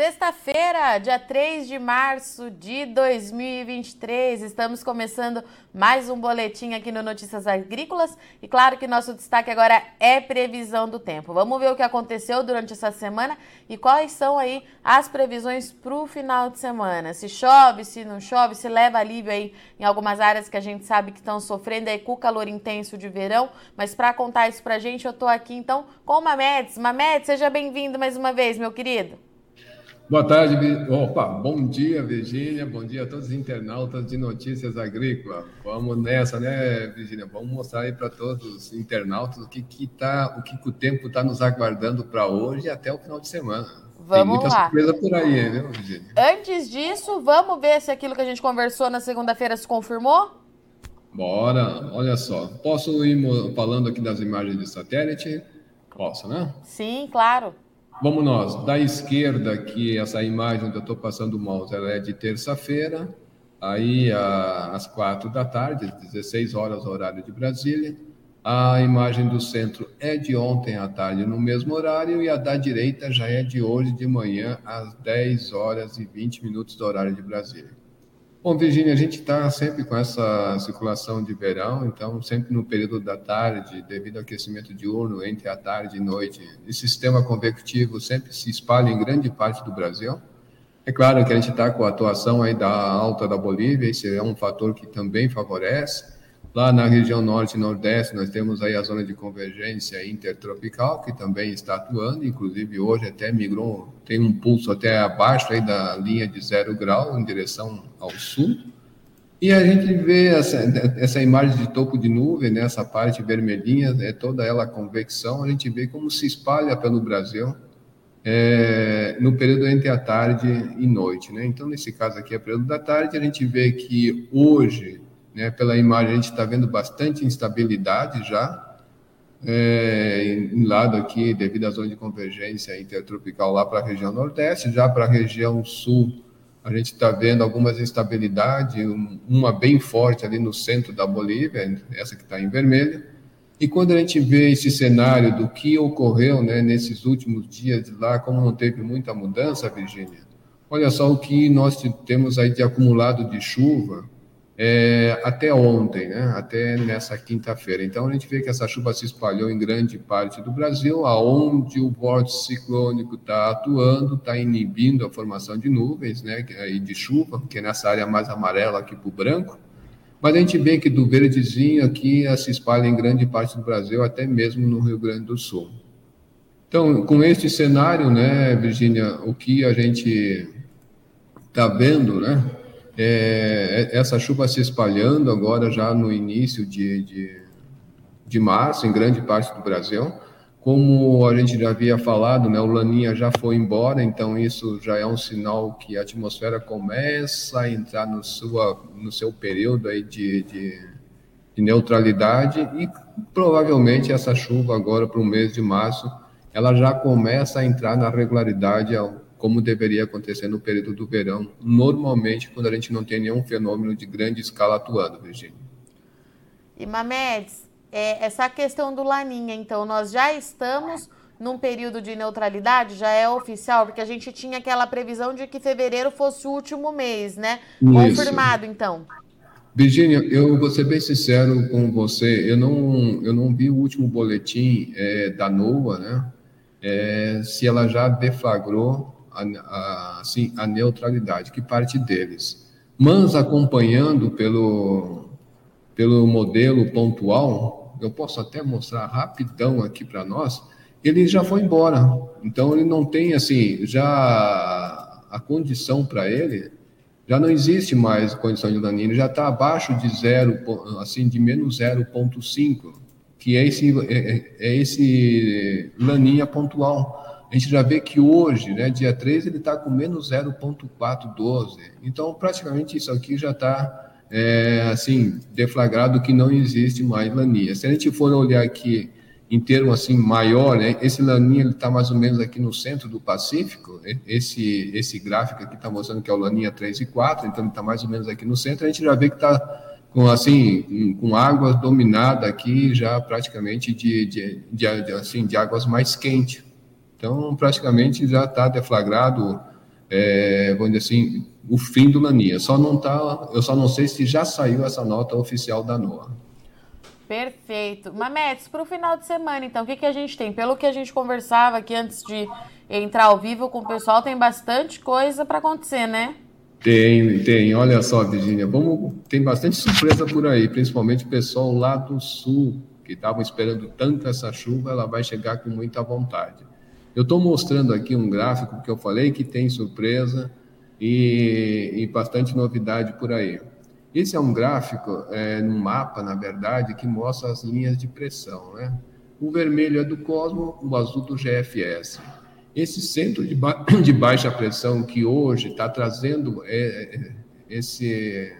Sexta-feira, dia 3 de março de 2023, estamos começando mais um boletim aqui no Notícias Agrícolas e claro que nosso destaque agora é previsão do tempo. Vamos ver o que aconteceu durante essa semana e quais são aí as previsões para o final de semana. Se chove, se não chove, se leva alívio aí em algumas áreas que a gente sabe que estão sofrendo aí com o calor intenso de verão, mas para contar isso para a gente, eu estou aqui então com o Mamedes. Mamedes, seja bem-vindo mais uma vez, meu querido. Boa tarde, opa, bom dia, Virgínia, bom dia a todos os internautas de Notícias Agrícolas. Vamos nessa, né, Virgínia? Vamos mostrar aí para todos os internautas o que, que, tá, o, que, que o tempo está nos aguardando para hoje e até o final de semana. Vamos Tem muita lá. surpresa por aí, viu, Virgínia? Antes disso, vamos ver se aquilo que a gente conversou na segunda-feira se confirmou? Bora, olha só. Posso ir falando aqui das imagens de satélite? Posso, né? Sim, claro. Vamos nós, da esquerda, que essa imagem que eu estou passando o mouse, ela é de terça-feira, aí às quatro da tarde, 16 horas, horário de Brasília. A imagem do centro é de ontem à tarde, no mesmo horário, e a da direita já é de hoje de manhã, às 10 horas e 20 minutos do horário de Brasília. Bom, Virginia, a gente está sempre com essa circulação de verão, então sempre no período da tarde, devido ao aquecimento diurno entre a tarde e noite, esse sistema convectivo sempre se espalha em grande parte do Brasil. É claro que a gente está com a atuação aí da alta da Bolívia, esse é um fator que também favorece. Lá na região norte e nordeste, nós temos aí a zona de convergência intertropical, que também está atuando, inclusive hoje até migrou, tem um pulso até abaixo aí da linha de zero grau, em direção ao sul. E a gente vê essa, essa imagem de topo de nuvem, né, essa parte vermelhinha, é toda ela convecção, a gente vê como se espalha pelo Brasil é, no período entre a tarde e noite. Né? Então, nesse caso aqui, é período da tarde, a gente vê que hoje né? Pela imagem, a gente está vendo bastante instabilidade já, é, em lado aqui, devido à zona de convergência intertropical lá para a região nordeste, já para a região sul, a gente está vendo algumas instabilidades, uma bem forte ali no centro da Bolívia, essa que está em vermelho. E quando a gente vê esse cenário do que ocorreu né, nesses últimos dias lá, como não teve muita mudança, Virgínia, olha só o que nós temos aí de acumulado de chuva, é, até ontem, né? até nessa quinta-feira. Então a gente vê que essa chuva se espalhou em grande parte do Brasil, aonde o vórtice ciclônico está atuando, está inibindo a formação de nuvens né? e de chuva, que é nessa área mais amarela aqui para o branco. Mas a gente vê que do verdezinho aqui se espalha em grande parte do Brasil, até mesmo no Rio Grande do Sul. Então, com este cenário, né, Virginia, o que a gente está vendo, né, é, essa chuva se espalhando agora já no início de, de, de, março, em grande parte do Brasil. Como a gente já havia falado, né, o Laninha já foi embora, então isso já é um sinal que a atmosfera começa a entrar no, sua, no seu período aí de, de, de neutralidade e provavelmente essa chuva agora para o mês de março, ela já começa a entrar na regularidade como deveria acontecer no período do verão, normalmente quando a gente não tem nenhum fenômeno de grande escala atuando, Virginia. E Mamedes, é, essa questão do Laninha, então, nós já estamos num período de neutralidade, já é oficial, porque a gente tinha aquela previsão de que fevereiro fosse o último mês, né? Isso. Confirmado, então. Virginia, eu vou ser bem sincero com você, eu não, eu não vi o último boletim é, da NOAA, né? É, se ela já deflagrou a, a, assim, a neutralidade, que parte deles. Mas acompanhando pelo, pelo modelo pontual, eu posso até mostrar rapidão aqui para nós, ele já foi embora. Então ele não tem assim, já a condição para ele já não existe mais condição de laninha, ele já está abaixo de zero, assim, de menos 0,5, que é esse, é, é, é esse laninha pontual a gente já vê que hoje, né, dia 3, ele está com menos 0,412. Então, praticamente isso aqui já está, é, assim, deflagrado que não existe mais laninha. Se a gente for olhar aqui em termo assim maior, né, esse laninha ele está mais ou menos aqui no centro do Pacífico. Esse esse gráfico aqui está mostrando que é o laninha 3 e 4, então ele está mais ou menos aqui no centro. A gente já vê que está com assim com água dominada aqui já praticamente de, de, de, de assim de águas mais quentes. Então, praticamente já está deflagrado é, vamos dizer assim, o fim do Laninha. Só não tá, eu só não sei se já saiu essa nota oficial da NOAA. Perfeito. Mametes, para o final de semana, então, o que, que a gente tem? Pelo que a gente conversava aqui antes de entrar ao vivo com o pessoal, tem bastante coisa para acontecer, né? Tem, tem. Olha só, Virginia, vamos, tem bastante surpresa por aí, principalmente o pessoal lá do sul, que estavam esperando tanto essa chuva, ela vai chegar com muita vontade. Eu estou mostrando aqui um gráfico que eu falei que tem surpresa e, e bastante novidade por aí. Esse é um gráfico, é, um mapa, na verdade, que mostra as linhas de pressão. Né? O vermelho é do Cosmo, o azul do GFS. Esse centro de, ba de baixa pressão que hoje está trazendo é, é, esse,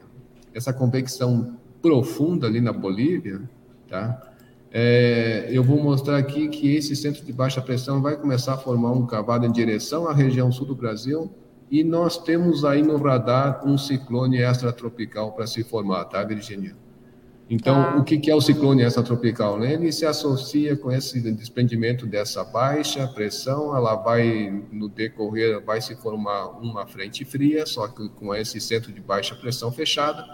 essa convecção profunda ali na Bolívia, tá? É, eu vou mostrar aqui que esse centro de baixa pressão vai começar a formar um cavado em direção à região sul do Brasil, e nós temos aí no radar um ciclone extratropical para se formar, tá, Virginia? Então, tá. o que é o ciclone extratropical? Né? Ele se associa com esse desprendimento dessa baixa pressão, ela vai, no decorrer, vai se formar uma frente fria, só que com esse centro de baixa pressão fechada,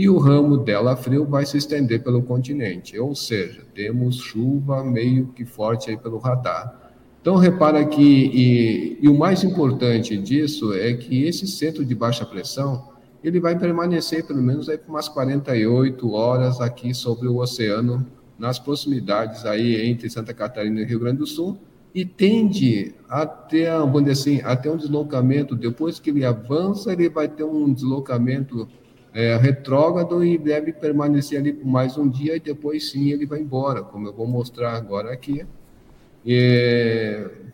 e o ramo dela frio vai se estender pelo continente, ou seja, temos chuva meio que forte aí pelo radar. Então, repara que, e, e, o mais importante disso é que esse centro de baixa pressão, ele vai permanecer pelo menos aí por umas 48 horas aqui sobre o oceano, nas proximidades aí entre Santa Catarina e Rio Grande do Sul, e tende a ter, vamos assim, a ter um deslocamento, depois que ele avança, ele vai ter um deslocamento é, retrógrado e deve permanecer ali por mais um dia, e depois sim ele vai embora, como eu vou mostrar agora aqui.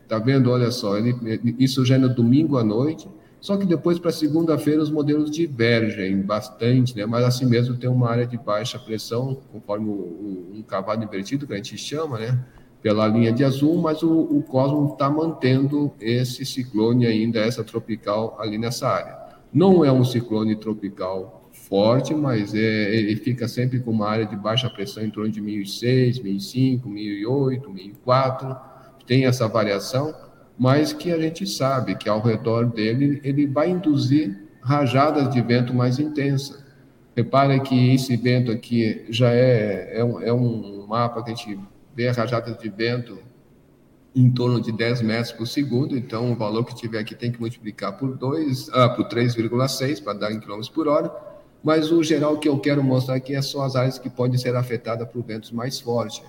Tá vendo? Olha só, ele, isso já é no domingo à noite. Só que depois, para segunda-feira, os modelos divergem bastante, né? mas assim mesmo tem uma área de baixa pressão, conforme o, o, um cavalo invertido, que a gente chama, né? pela linha de azul, mas o, o Cosmo está mantendo esse ciclone ainda, essa tropical, ali nessa área. Não é um ciclone tropical forte, mas é, ele fica sempre com uma área de baixa pressão em torno de 1006, 1005, 1008, 1004, tem essa variação, mas que a gente sabe que ao redor dele ele vai induzir rajadas de vento mais intensas. Repare que esse vento aqui já é, é, um, é um mapa que a gente vê rajadas de vento em torno de 10 metros por segundo, então o valor que tiver aqui tem que multiplicar por 2, ah, por 3,6 para dar em quilômetros por hora, mas o geral que eu quero mostrar aqui é só as áreas que podem ser afetadas por ventos mais fortes.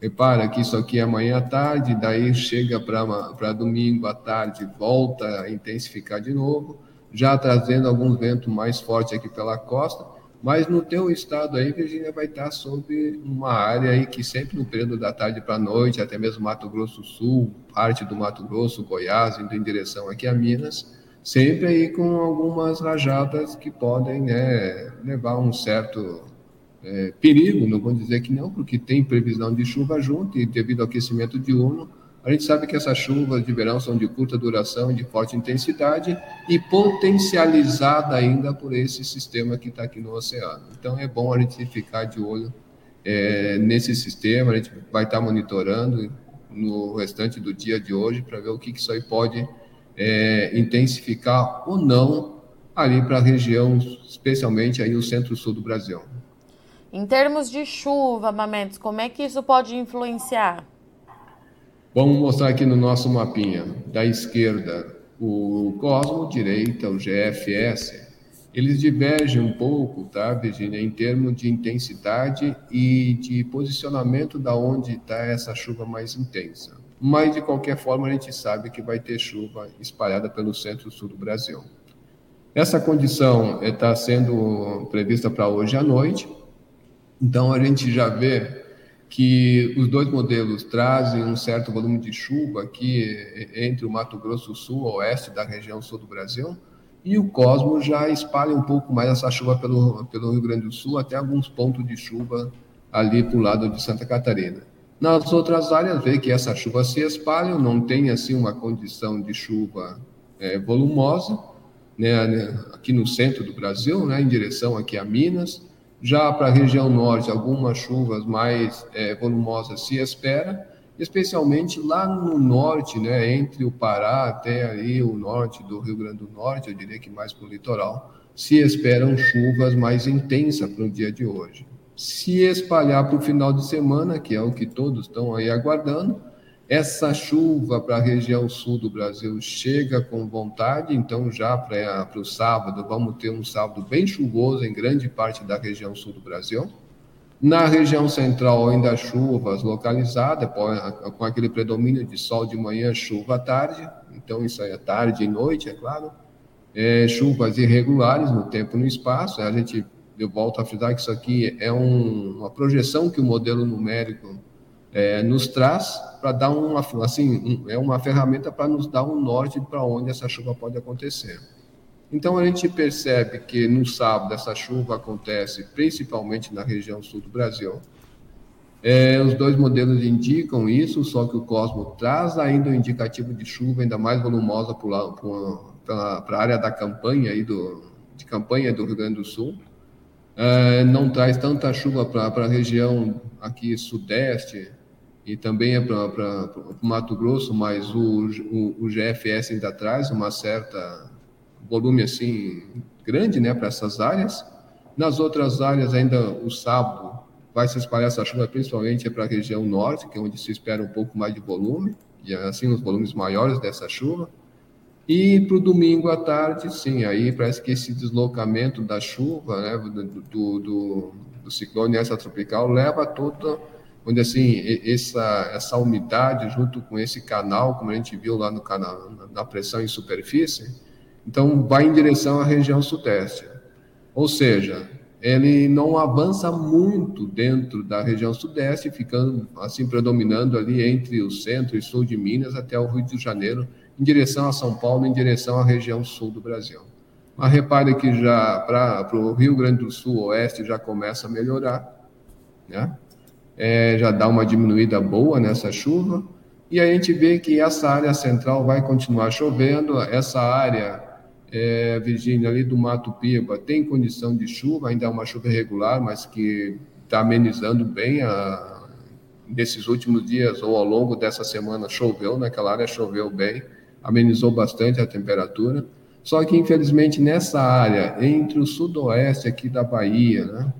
Repara que isso aqui é amanhã à tarde, daí chega para domingo à tarde, volta a intensificar de novo, já trazendo alguns ventos mais fortes aqui pela costa, mas no teu estado aí, Virgínia, vai estar sobre uma área aí que sempre no período da tarde para a noite, até mesmo Mato Grosso Sul, parte do Mato Grosso, Goiás, indo em direção aqui a Minas, sempre aí com algumas rajadas que podem né, levar um certo é, perigo, não vou dizer que não, porque tem previsão de chuva junto e devido ao aquecimento diurno, a gente sabe que essas chuvas de verão são de curta duração, de forte intensidade e potencializada ainda por esse sistema que está aqui no oceano. Então é bom a gente ficar de olho é, nesse sistema, a gente vai estar tá monitorando no restante do dia de hoje para ver o que, que isso aí pode é, intensificar ou não ali para a região, especialmente aí o centro-sul do Brasil. Em termos de chuva, Mametes, como é que isso pode influenciar? Vamos mostrar aqui no nosso mapinha. Da esquerda, o Cosmo, direita, o GFS. Eles divergem um pouco, tá, Virginia, em termos de intensidade e de posicionamento da onde está essa chuva mais intensa mas de qualquer forma a gente sabe que vai ter chuva espalhada pelo centro-sul do Brasil. Essa condição está sendo prevista para hoje à noite, então a gente já vê que os dois modelos trazem um certo volume de chuva aqui entre o Mato Grosso Sul, oeste da região sul do Brasil, e o Cosmo já espalha um pouco mais essa chuva pelo, pelo Rio Grande do Sul, até alguns pontos de chuva ali para o lado de Santa Catarina. Nas outras áreas, vê que essa chuva se espalha, não tem assim uma condição de chuva é, volumosa, né, aqui no centro do Brasil, né, em direção aqui a Minas. Já para a região norte, algumas chuvas mais é, volumosas se espera, especialmente lá no norte, né, entre o Pará até aí o norte do Rio Grande do Norte, eu diria que mais para o litoral, se esperam chuvas mais intensas para o dia de hoje. Se espalhar para o final de semana, que é o que todos estão aí aguardando, essa chuva para a região sul do Brasil chega com vontade, então já para o sábado vamos ter um sábado bem chuvoso em grande parte da região sul do Brasil. Na região central, ainda chuvas localizadas, com aquele predomínio de sol de manhã, chuva à tarde. Então, isso aí é tarde e noite, é claro. É, chuvas irregulares no tempo e no espaço. A gente, eu volto a frisar que isso aqui é um, uma projeção que o modelo numérico é, nos traz para dar uma, assim, um, é uma ferramenta para nos dar um norte para onde essa chuva pode acontecer. Então a gente percebe que no sábado essa chuva acontece principalmente na região sul do Brasil. É, os dois modelos indicam isso, só que o Cosmo traz ainda um indicativo de chuva ainda mais volumosa para a área da campanha aí do, de campanha do Rio Grande do Sul. É, não traz tanta chuva para a região aqui sudeste e também é para o Mato Grosso, mas o, o, o GFS ainda traz uma certa volume assim grande, né, para essas áreas. Nas outras áreas ainda o sábado vai se espalhar essa chuva principalmente para a região norte, que é onde se espera um pouco mais de volume, e assim os volumes maiores dessa chuva. E para o domingo à tarde, sim, aí parece que esse deslocamento da chuva, né, do, do, do, ciclone tropical leva toda, onde assim, essa, essa umidade junto com esse canal, como a gente viu lá no canal, na pressão em superfície, então, vai em direção à região sudeste. Ou seja, ele não avança muito dentro da região sudeste, ficando assim predominando ali entre o centro e sul de Minas até o Rio de Janeiro, em direção a São Paulo, em direção à região sul do Brasil. Mas repare que já para o Rio Grande do Sul, oeste, já começa a melhorar, né? É, já dá uma diminuída boa nessa chuva, e a gente vê que essa área central vai continuar chovendo, essa área é, Virgínia, ali do Mato Piba, tem condição de chuva, ainda é uma chuva irregular, mas que está amenizando bem. A, nesses últimos dias ou ao longo dessa semana choveu, naquela área choveu bem, amenizou bastante a temperatura. Só que, infelizmente, nessa área, entre o sudoeste aqui da Bahia, né,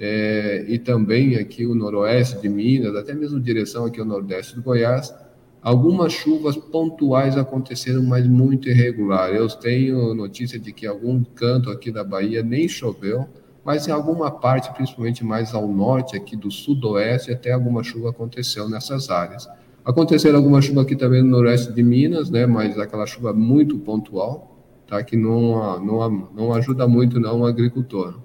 é, e também aqui o noroeste de Minas, até mesmo direção aqui ao nordeste do Goiás, Algumas chuvas pontuais aconteceram, mas muito irregular. Eu tenho notícia de que algum canto aqui da Bahia nem choveu, mas em alguma parte, principalmente mais ao norte, aqui do sudoeste, até alguma chuva aconteceu nessas áreas. Aconteceram alguma chuva aqui também no noroeste de Minas, né, mas aquela chuva muito pontual, tá, que não, não, não ajuda muito não o agricultor.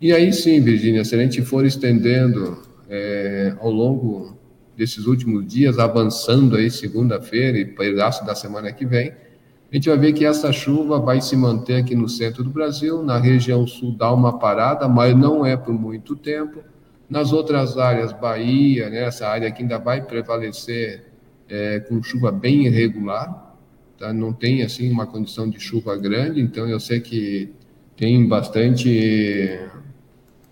E aí sim, Virgínia, se a gente for estendendo é, ao longo desses últimos dias, avançando aí segunda-feira e pedaço da semana que vem, a gente vai ver que essa chuva vai se manter aqui no centro do Brasil, na região sul dá uma parada, mas não é por muito tempo. Nas outras áreas, Bahia, né, essa área aqui ainda vai prevalecer é, com chuva bem irregular, tá? não tem assim uma condição de chuva grande, então eu sei que tem bastante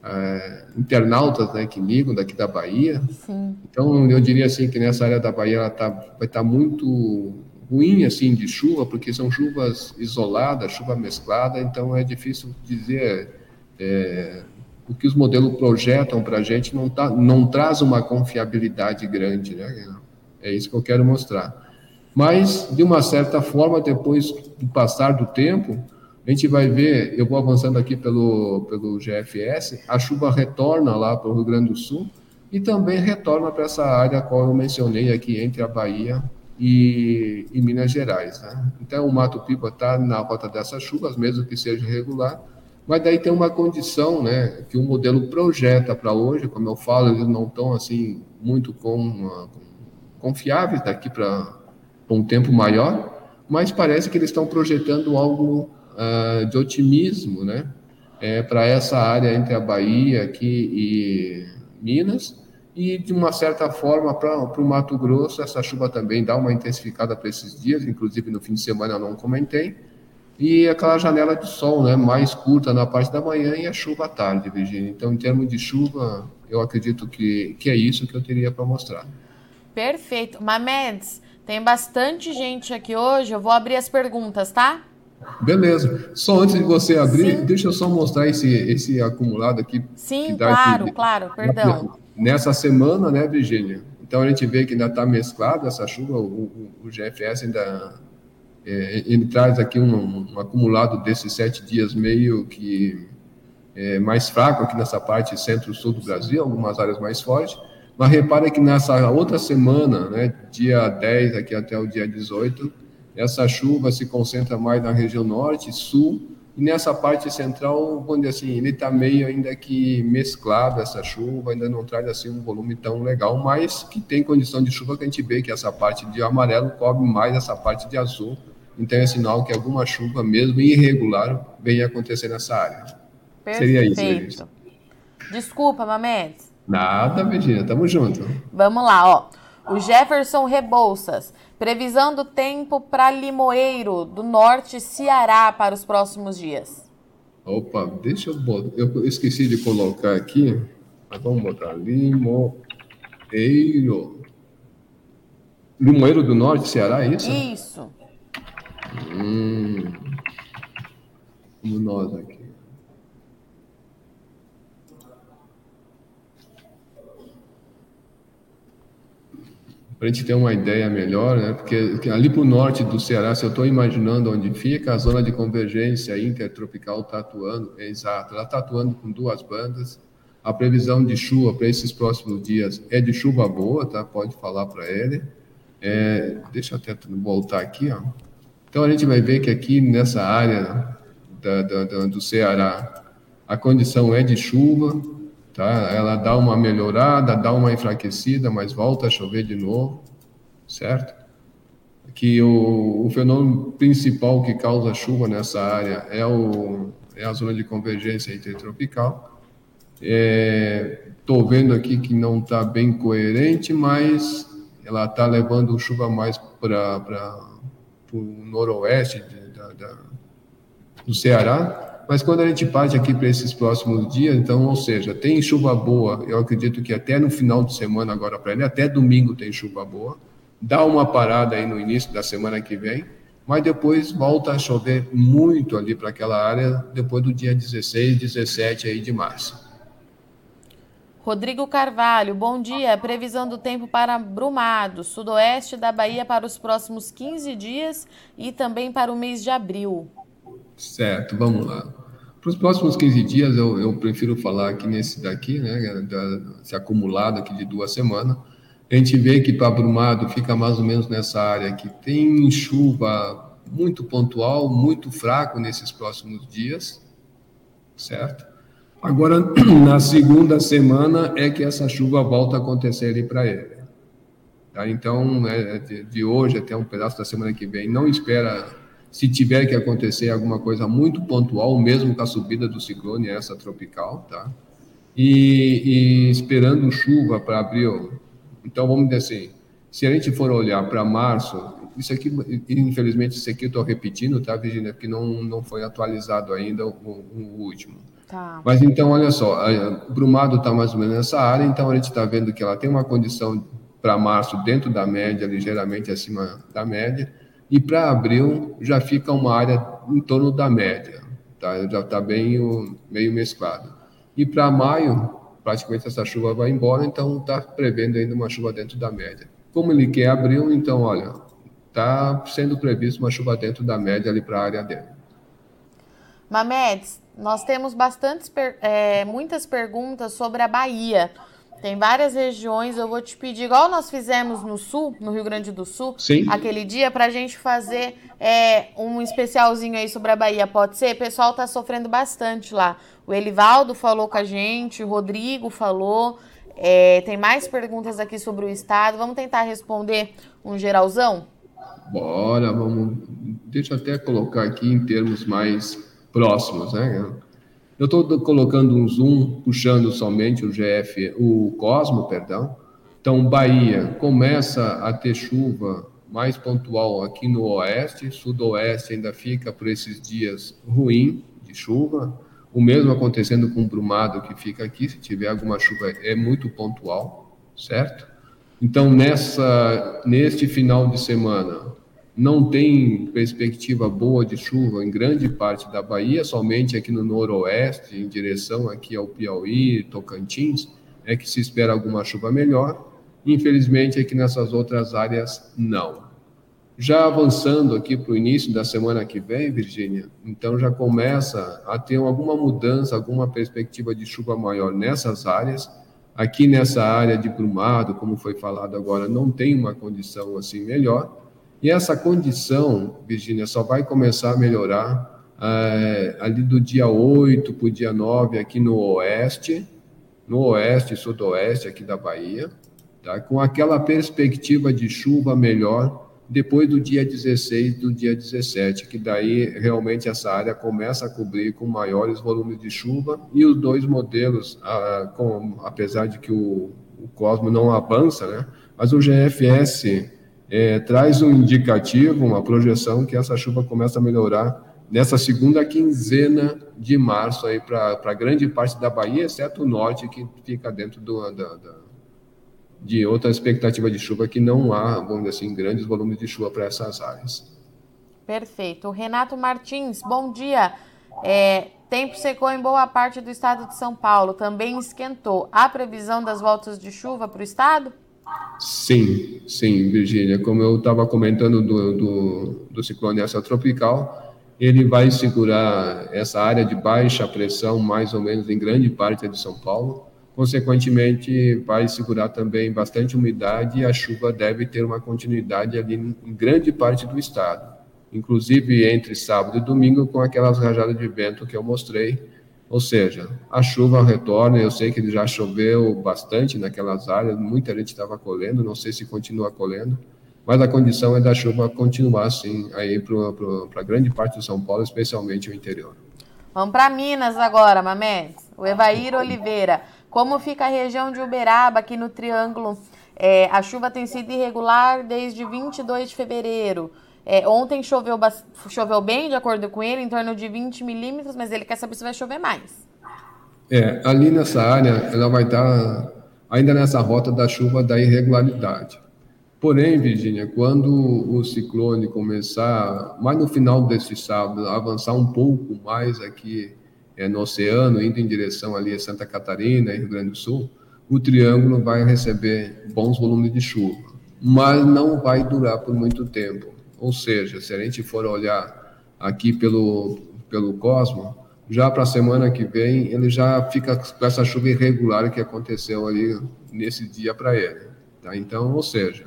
é, internautas né, que ligam daqui da Bahia. Sim. Então, eu diria assim que nessa área da Bahia ela tá, vai estar tá muito ruim assim de chuva, porque são chuvas isoladas, chuva mesclada, então é difícil dizer é, o que os modelos projetam para a gente não, tá, não traz uma confiabilidade grande, né? É isso que eu quero mostrar. Mas, de uma certa forma, depois do passar do tempo, a gente vai ver, eu vou avançando aqui pelo, pelo GFS, a chuva retorna lá para o Rio Grande do Sul e também retorna para essa área qual eu mencionei aqui entre a Bahia e, e Minas Gerais. Né? Então, o Mato Piba está na rota dessas chuvas, mesmo que seja irregular, mas daí tem uma condição né, que o modelo projeta para hoje, como eu falo, eles não estão assim muito com, confiáveis daqui para um tempo maior, mas parece que eles estão projetando algo uh, de otimismo, né? É, para essa área entre a Bahia aqui e Minas, e de uma certa forma para o Mato Grosso, essa chuva também dá uma intensificada para esses dias, inclusive no fim de semana eu não comentei, e aquela janela de sol né, mais curta na parte da manhã e a chuva à tarde, Virginia. Então, em termos de chuva, eu acredito que, que é isso que eu teria para mostrar. Perfeito. Mamedes, tem bastante gente aqui hoje, eu vou abrir as perguntas, tá? Beleza. Só antes de você abrir, Sim. deixa eu só mostrar esse, esse acumulado aqui. Sim, claro, claro, perdão. Nessa semana, né, Virgínia? Então a gente vê que ainda está mesclado essa chuva, o, o, o GFS ainda é, ele traz aqui um, um, acumulado desses sete dias meio que é, mais fraco aqui nessa parte centro-sul do Brasil, algumas áreas mais fortes. Mas repara que nessa outra semana, né, dia 10 aqui até o dia 18, essa chuva se concentra mais na região norte, sul, e nessa parte central, dizer assim, ele está meio ainda que mesclado essa chuva, ainda não traz assim um volume tão legal, mas que tem condição de chuva que a gente vê que essa parte de amarelo cobre mais essa parte de azul, então é sinal que alguma chuva, mesmo irregular, vem acontecer nessa área. Perfeito. Seria isso, gente. Desculpa, Mamedes. Nada, Virginia, tamo junto. Vamos lá, ó. O Jefferson Rebouças. Previsão do tempo para Limoeiro, do norte Ceará, para os próximos dias. Opa, deixa eu botar. Eu esqueci de colocar aqui. Mas vamos botar Limoeiro. Limoeiro do norte, Ceará, é isso? Isso. Hum. Como nós aqui. para a gente ter uma ideia melhor, né? Porque ali para o norte do Ceará, se eu estou imaginando onde fica, a zona de convergência intertropical está atuando, é exato, ela está atuando com duas bandas. A previsão de chuva para esses próximos dias é de chuva boa, tá? Pode falar para ele. É, deixa eu até voltar aqui, ó. Então a gente vai ver que aqui nessa área da, da, da, do Ceará, a condição é de chuva, tá? Ela dá uma melhorada, dá uma enfraquecida, mas volta a chover de novo, certo? Que o, o fenômeno principal que causa chuva nessa área é, o, é a zona de convergência intertropical. Estou é, vendo aqui que não está bem coerente, mas ela está levando chuva mais para o noroeste de, da, da, do Ceará, mas quando a gente parte aqui para esses próximos dias, então, ou seja, tem chuva boa, eu acredito que até no final de semana agora para ele, até domingo tem chuva boa, dá uma parada aí no início da semana que vem, mas depois volta a chover muito ali para aquela área depois do dia 16, 17 aí de março. Rodrigo Carvalho, bom dia. Previsão do tempo para Brumado, sudoeste da Bahia para os próximos 15 dias e também para o mês de abril. Certo, vamos lá. Para os próximos 15 dias, eu, eu, prefiro falar aqui nesse daqui, né, da, esse acumulado aqui de duas semanas. A gente vê que para Brumado fica mais ou menos nessa área que tem chuva muito pontual, muito fraco nesses próximos dias, certo? Agora, na segunda semana é que essa chuva volta a acontecer ali para ele. Tá? Então, é, de, de hoje até um pedaço da semana que vem, não espera se tiver que acontecer alguma coisa muito pontual, mesmo com a subida do ciclone, essa tropical, tá? E, e esperando chuva para abril. Então, vamos dizer assim, se a gente for olhar para março, isso aqui, infelizmente, isso aqui eu estou repetindo, tá, Virginia? Porque não, não foi atualizado ainda o, o último. Tá. Mas então, olha só, o Brumado está mais ou menos nessa área, então a gente está vendo que ela tem uma condição para março dentro da média, ligeiramente acima da média, e para abril já fica uma área em torno da média, tá? já está bem meio mesclado. E para maio, praticamente essa chuva vai embora, então está prevendo ainda uma chuva dentro da média. Como ele quer abril, então, olha, está sendo previsto uma chuva dentro da média ali para a área dele. Mamedes, nós temos bastantes, é, muitas perguntas sobre a Bahia. Tem várias regiões, eu vou te pedir, igual nós fizemos no Sul, no Rio Grande do Sul, Sim. aquele dia, para a gente fazer é, um especialzinho aí sobre a Bahia, pode ser? O pessoal está sofrendo bastante lá. O Elivaldo falou com a gente, o Rodrigo falou. É, tem mais perguntas aqui sobre o estado. Vamos tentar responder um geralzão? Bora, vamos. Deixa eu até colocar aqui em termos mais próximos, né? Eu estou colocando um zoom, puxando somente o GF, o Cosmo, perdão. Então, Bahia começa a ter chuva mais pontual aqui no oeste, sudoeste ainda fica por esses dias ruim de chuva. O mesmo acontecendo com o Brumado que fica aqui, se tiver alguma chuva é muito pontual, certo? Então, nessa, neste final de semana, não tem perspectiva boa de chuva em grande parte da Bahia, somente aqui no noroeste, em direção aqui ao Piauí, Tocantins, é que se espera alguma chuva melhor. Infelizmente, aqui nessas outras áreas, não. Já avançando aqui para o início da semana que vem, Virgínia, então já começa a ter alguma mudança, alguma perspectiva de chuva maior nessas áreas. Aqui nessa área de Brumado, como foi falado agora, não tem uma condição assim melhor. E essa condição, Virgínia, só vai começar a melhorar é, ali do dia 8 para o dia 9 aqui no oeste, no oeste e sudoeste aqui da Bahia, tá? com aquela perspectiva de chuva melhor depois do dia 16 do dia 17, que daí realmente essa área começa a cobrir com maiores volumes de chuva e os dois modelos, ah, com, apesar de que o, o Cosmo não avança, né? mas o GFS é, traz um indicativo, uma projeção que essa chuva começa a melhorar nessa segunda quinzena de março aí para grande parte da Bahia, exceto o norte que fica dentro do, da, da de outra expectativa de chuva que não há, vamos dizer assim, grandes volumes de chuva para essas áreas. Perfeito. Renato Martins, bom dia. É, tempo secou em boa parte do estado de São Paulo, também esquentou. Há previsão das voltas de chuva para o estado? Sim, sim, Virgínia. Como eu estava comentando do, do, do ciclone tropical, ele vai segurar essa área de baixa pressão mais ou menos em grande parte de São Paulo consequentemente vai segurar também bastante umidade e a chuva deve ter uma continuidade ali em grande parte do estado, inclusive entre sábado e domingo com aquelas rajadas de vento que eu mostrei, ou seja, a chuva retorna, eu sei que já choveu bastante naquelas áreas, muita gente estava colhendo, não sei se continua colhendo, mas a condição é da chuva continuar assim aí para grande parte de São Paulo, especialmente o interior. Vamos para Minas agora, Mamedes. O Evair Oliveira. Como fica a região de Uberaba, aqui no Triângulo? É, a chuva tem sido irregular desde 22 de fevereiro. É, ontem choveu, choveu bem, de acordo com ele, em torno de 20 milímetros, mas ele quer saber se vai chover mais. É, ali nessa área, ela vai estar ainda nessa rota da chuva da irregularidade. Porém, Virginia, quando o ciclone começar, mais no final desse sábado, avançar um pouco mais aqui é, no oceano, indo em direção ali a Santa Catarina e Rio Grande do Sul, o triângulo vai receber bons volumes de chuva, mas não vai durar por muito tempo. Ou seja, se a gente for olhar aqui pelo, pelo Cosmo, já para a semana que vem, ele já fica com essa chuva irregular que aconteceu ali nesse dia para ele. Tá? Então, ou seja,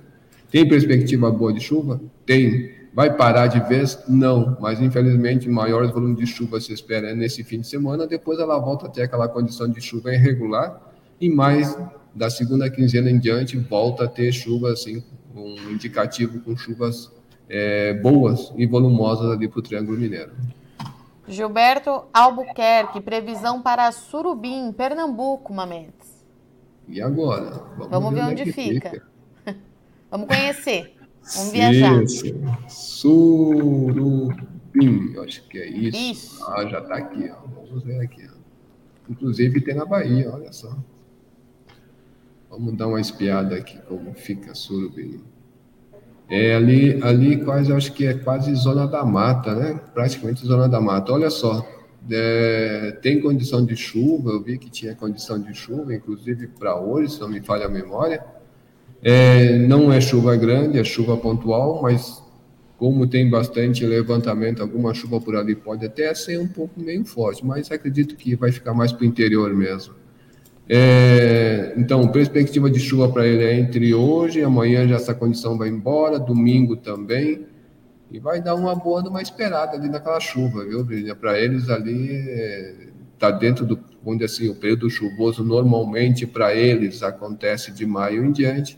tem perspectiva boa de chuva? Tem. Vai parar de vez? Não, mas infelizmente maiores volumes de chuva se espera nesse fim de semana, depois ela volta a ter aquela condição de chuva irregular e mais da segunda quinzena em diante volta a ter chuva assim, um indicativo com chuvas é, boas e volumosas ali para o Triângulo Mineiro. Gilberto Albuquerque, previsão para Surubim, Pernambuco, Mametes. E agora? Vamos, Vamos ver, onde, onde fica. fica. Vamos conhecer. Vamos viajar. Isso. Surubim, acho que é isso. isso. Ah, já está aqui, ó. Vamos ver aqui. Ó. Inclusive tem na Bahia, olha só. Vamos dar uma espiada aqui como fica Surubim. É ali, ali quase, acho que é quase zona da mata, né? Praticamente zona da mata. Olha só, é, tem condição de chuva, eu vi que tinha condição de chuva, inclusive para hoje, se não me falha a memória. É, não é chuva grande, é chuva pontual, mas como tem bastante levantamento, alguma chuva por ali pode até ser um pouco meio forte, mas acredito que vai ficar mais para o interior mesmo. É, então, perspectiva de chuva para ele é entre hoje e amanhã já essa condição vai embora, domingo também, e vai dar uma boa, uma esperada ali naquela chuva, viu, Brilha? Para eles ali está é, dentro do, onde assim, o período chuvoso normalmente para eles acontece de maio em diante,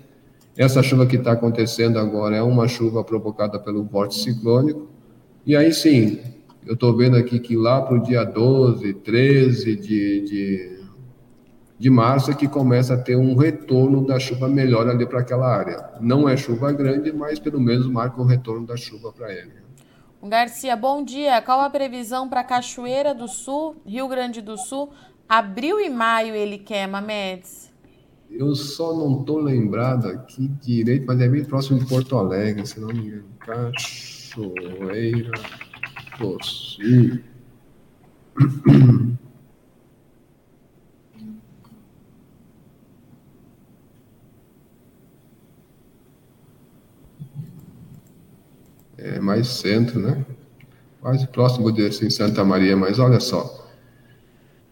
essa chuva que está acontecendo agora é uma chuva provocada pelo vórtice ciclônico. E aí sim, eu estou vendo aqui que lá para o dia 12, 13 de, de, de março é que começa a ter um retorno da chuva melhor ali para aquela área. Não é chuva grande, mas pelo menos marca o retorno da chuva para ele. Garcia, bom dia. Qual a previsão para Cachoeira do Sul, Rio Grande do Sul? Abril e maio ele queima, Médici? Eu só não estou lembrado aqui direito, mas é bem próximo de Porto Alegre, se não me engano. Cachoeira do Sul. É mais centro, né? Quase próximo de assim, Santa Maria, mas olha só.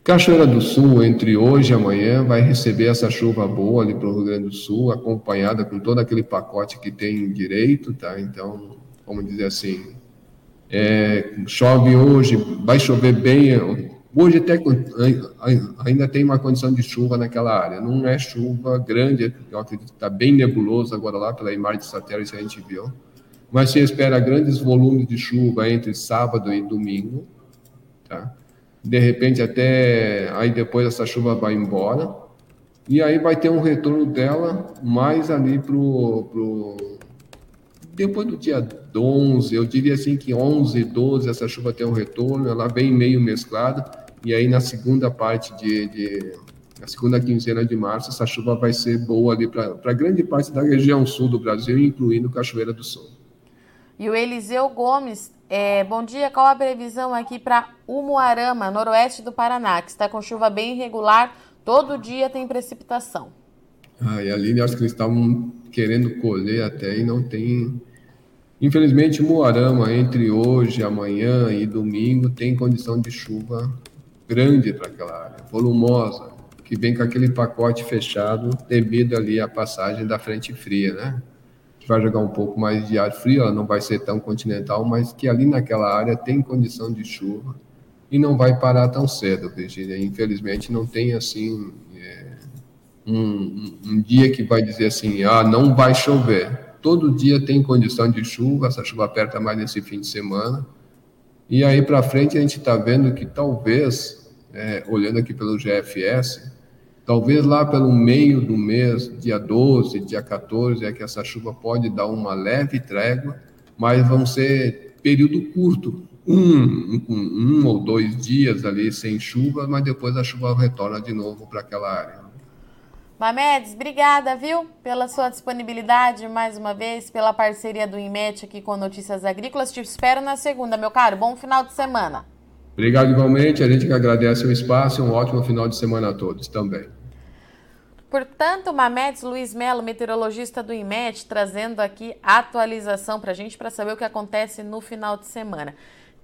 Cachoeira do Sul, entre hoje e amanhã, vai receber essa chuva boa ali para o Rio Grande do Sul, acompanhada com todo aquele pacote que tem direito, tá? Então, vamos dizer assim, é, chove hoje, vai chover bem. Hoje até ainda tem uma condição de chuva naquela área. Não é chuva grande, eu acredito que está bem nebuloso agora lá pela imagem de satélite que a gente viu. Mas se espera grandes volumes de chuva entre sábado e domingo, tá? de repente até aí depois essa chuva vai embora e aí vai ter um retorno dela mais ali pro, pro depois do dia 11, eu diria assim que 11, 12 essa chuva tem um retorno, ela vem meio mesclada e aí na segunda parte de, de na segunda quinzena de março essa chuva vai ser boa ali para grande parte da região sul do Brasil, incluindo Cachoeira do Sul. E o Eliseu Gomes é, bom dia, qual a previsão aqui para Umuarama, noroeste do Paraná, que está com chuva bem irregular, todo dia tem precipitação. Ah, e ali acho que eles estavam querendo colher até e não tem. Infelizmente, Umuarama, entre hoje, amanhã e domingo, tem condição de chuva grande para aquela área, volumosa, que vem com aquele pacote fechado devido ali à passagem da frente fria, né? Vai jogar um pouco mais de ar frio, ela não vai ser tão continental, mas que ali naquela área tem condição de chuva e não vai parar tão cedo, Virginia. Infelizmente não tem assim é, um, um, dia que vai dizer assim, ah, não vai chover. Todo dia tem condição de chuva, essa chuva aperta mais nesse fim de semana. E aí para frente a gente está vendo que talvez, é, olhando aqui pelo GFS, Talvez lá pelo meio do mês, dia 12, dia 14, é que essa chuva pode dar uma leve trégua, mas vão ser período curto, um, um, um ou dois dias ali sem chuva, mas depois a chuva retorna de novo para aquela área. Mamedes, obrigada, viu, pela sua disponibilidade mais uma vez, pela parceria do IMET aqui com Notícias Agrícolas. Te espero na segunda, meu caro. Bom final de semana. Obrigado igualmente, a gente que agradece o espaço e um ótimo final de semana a todos também. Portanto, Mamedes Luiz Melo, meteorologista do IMET, trazendo aqui atualização para a gente para saber o que acontece no final de semana.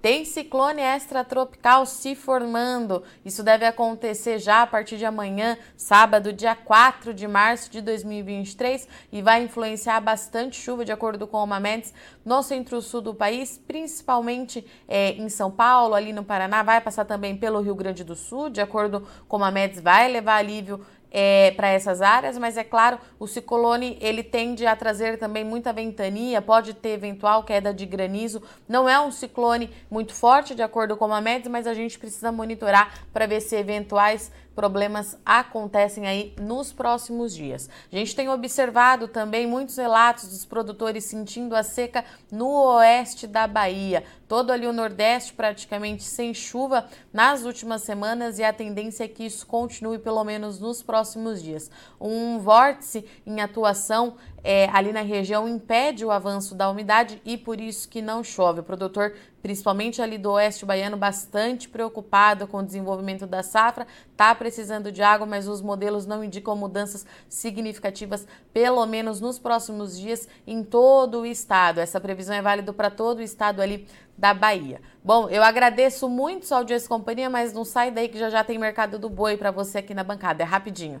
Tem ciclone extratropical se formando. Isso deve acontecer já a partir de amanhã, sábado, dia 4 de março de 2023, e vai influenciar bastante chuva, de acordo com o Mamedes, no centro-sul do país, principalmente é, em São Paulo, ali no Paraná. Vai passar também pelo Rio Grande do Sul, de acordo com o Mamedes, vai levar alívio é, para essas áreas, mas é claro, o ciclone ele tende a trazer também muita ventania, pode ter eventual queda de granizo. Não é um ciclone muito forte, de acordo com a MEDS, mas a gente precisa monitorar para ver se eventuais problemas acontecem aí nos próximos dias. A gente tem observado também muitos relatos dos produtores sentindo a seca no oeste da Bahia, todo ali o nordeste praticamente sem chuva nas últimas semanas e a tendência é que isso continue pelo menos nos próximos dias. Um vórtice em atuação é, ali na região impede o avanço da umidade e por isso que não chove. O produtor, principalmente ali do oeste baiano, bastante preocupado com o desenvolvimento da safra, está precisando de água, mas os modelos não indicam mudanças significativas, pelo menos nos próximos dias, em todo o estado. Essa previsão é válida para todo o estado ali da Bahia. Bom, eu agradeço muito sua audiência e companhia, mas não sai daí que já já tem mercado do boi para você aqui na bancada. É rapidinho.